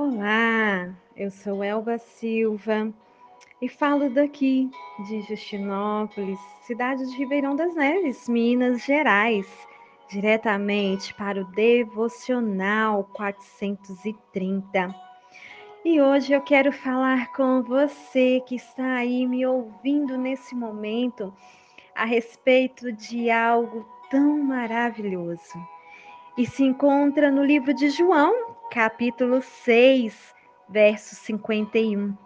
Olá, eu sou Elba Silva e falo daqui de Justinópolis, cidade de Ribeirão das Neves, Minas Gerais, diretamente para o Devocional 430. E hoje eu quero falar com você que está aí me ouvindo nesse momento a respeito de algo tão maravilhoso. E se encontra no livro de João, capítulo 6, verso 51.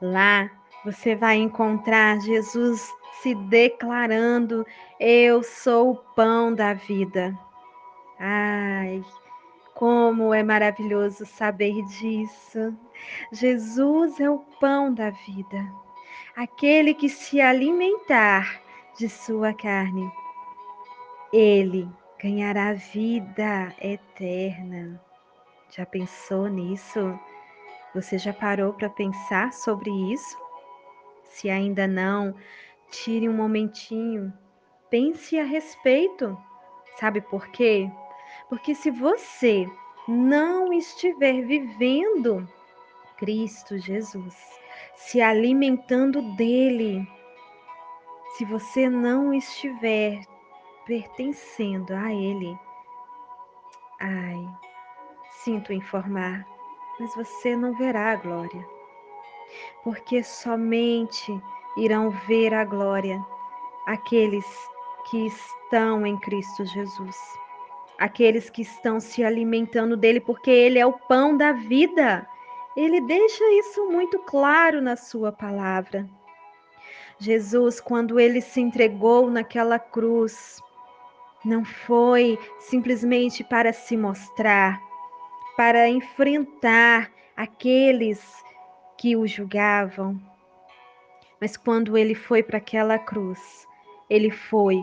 Lá você vai encontrar Jesus se declarando: Eu sou o pão da vida. Ai, como é maravilhoso saber disso. Jesus é o pão da vida. Aquele que se alimentar de sua carne, ele ganhará vida eterna. Já pensou nisso? Você já parou para pensar sobre isso? Se ainda não, tire um momentinho, pense a respeito. Sabe por quê? Porque se você não estiver vivendo Cristo Jesus, se alimentando dele, se você não estiver pertencendo a ele, ai, sinto informar, mas você não verá a glória. Porque somente irão ver a glória aqueles que estão em Cristo Jesus. Aqueles que estão se alimentando dele, porque ele é o pão da vida. Ele deixa isso muito claro na sua palavra. Jesus, quando ele se entregou naquela cruz, não foi simplesmente para se mostrar, para enfrentar aqueles que o julgavam. Mas quando ele foi para aquela cruz, ele foi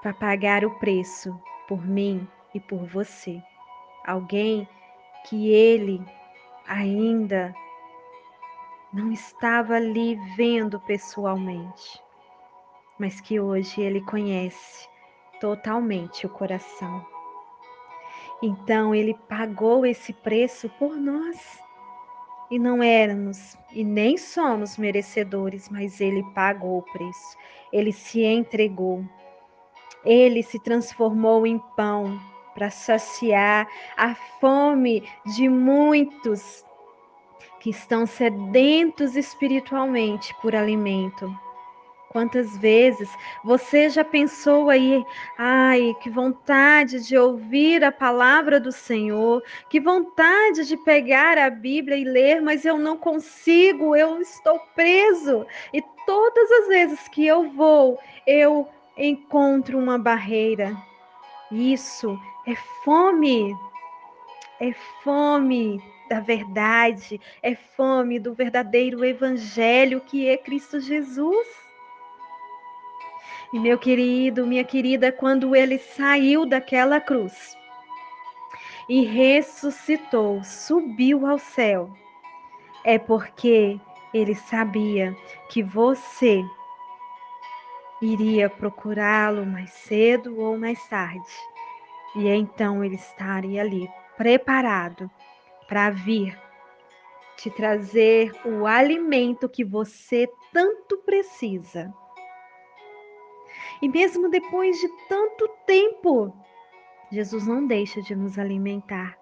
para pagar o preço por mim e por você. Alguém que ele ainda não estava ali vendo pessoalmente, mas que hoje ele conhece totalmente o coração. Então ele pagou esse preço por nós. E não éramos e nem somos merecedores, mas ele pagou o preço. Ele se entregou. Ele se transformou em pão para saciar a fome de muitos que estão sedentos espiritualmente por alimento. Quantas vezes você já pensou aí, ai, que vontade de ouvir a palavra do Senhor, que vontade de pegar a Bíblia e ler, mas eu não consigo, eu estou preso. E todas as vezes que eu vou, eu encontro uma barreira. Isso é fome. É fome da verdade, é fome do verdadeiro evangelho que é Cristo Jesus. E meu querido, minha querida, quando ele saiu daquela cruz e ressuscitou, subiu ao céu, é porque ele sabia que você iria procurá-lo mais cedo ou mais tarde. E então ele estaria ali, preparado para vir te trazer o alimento que você tanto precisa. E mesmo depois de tanto tempo, Jesus não deixa de nos alimentar.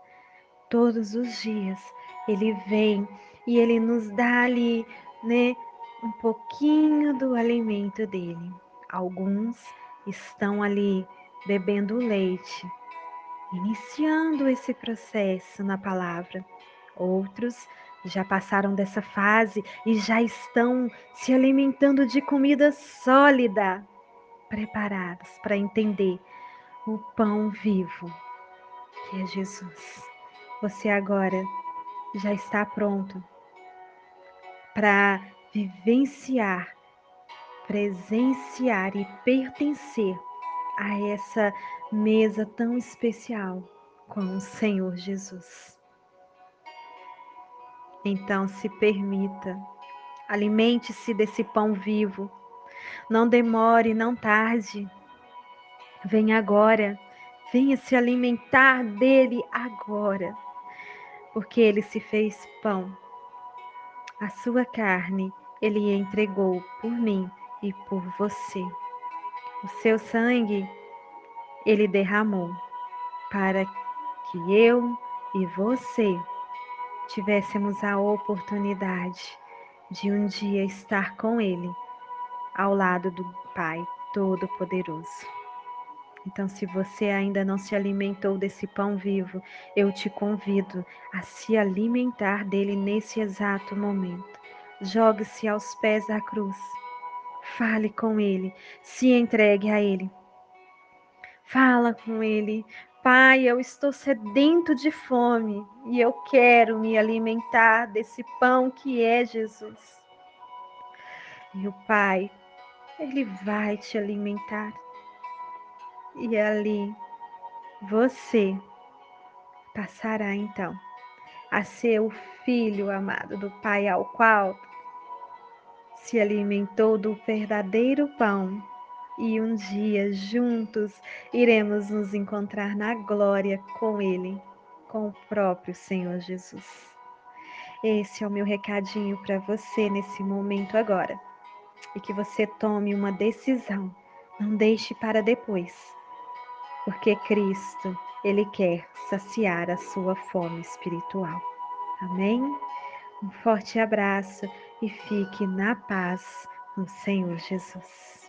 Todos os dias ele vem e ele nos dá ali, né, um pouquinho do alimento dele. Alguns estão ali bebendo leite, iniciando esse processo na palavra. Outros já passaram dessa fase e já estão se alimentando de comida sólida, preparados para entender o pão vivo que é Jesus. Você agora já está pronto para vivenciar, presenciar e pertencer a essa mesa tão especial com o Senhor Jesus. Então se permita, alimente-se desse pão vivo não demore, não tarde. Venha agora. Venha se alimentar dele agora. porque ele se fez pão. A sua carne ele entregou por mim e por você. O seu sangue ele derramou para que eu e você tivéssemos a oportunidade de um dia estar com Ele, ao lado do Pai Todo-Poderoso. Então, se você ainda não se alimentou desse pão vivo, eu te convido a se alimentar dele nesse exato momento. Jogue-se aos pés da cruz. Fale com ele, se entregue a ele. Fala com ele, Pai, eu estou sedento de fome e eu quero me alimentar desse pão que é Jesus. E o Pai, Ele vai te alimentar. E ali você passará então a ser o filho amado do Pai, ao qual se alimentou do verdadeiro pão e um dia juntos iremos nos encontrar na glória com Ele, com o próprio Senhor Jesus. Esse é o meu recadinho para você nesse momento agora. E que você tome uma decisão, não deixe para depois. Porque Cristo, Ele quer saciar a sua fome espiritual. Amém? Um forte abraço e fique na paz no Senhor Jesus.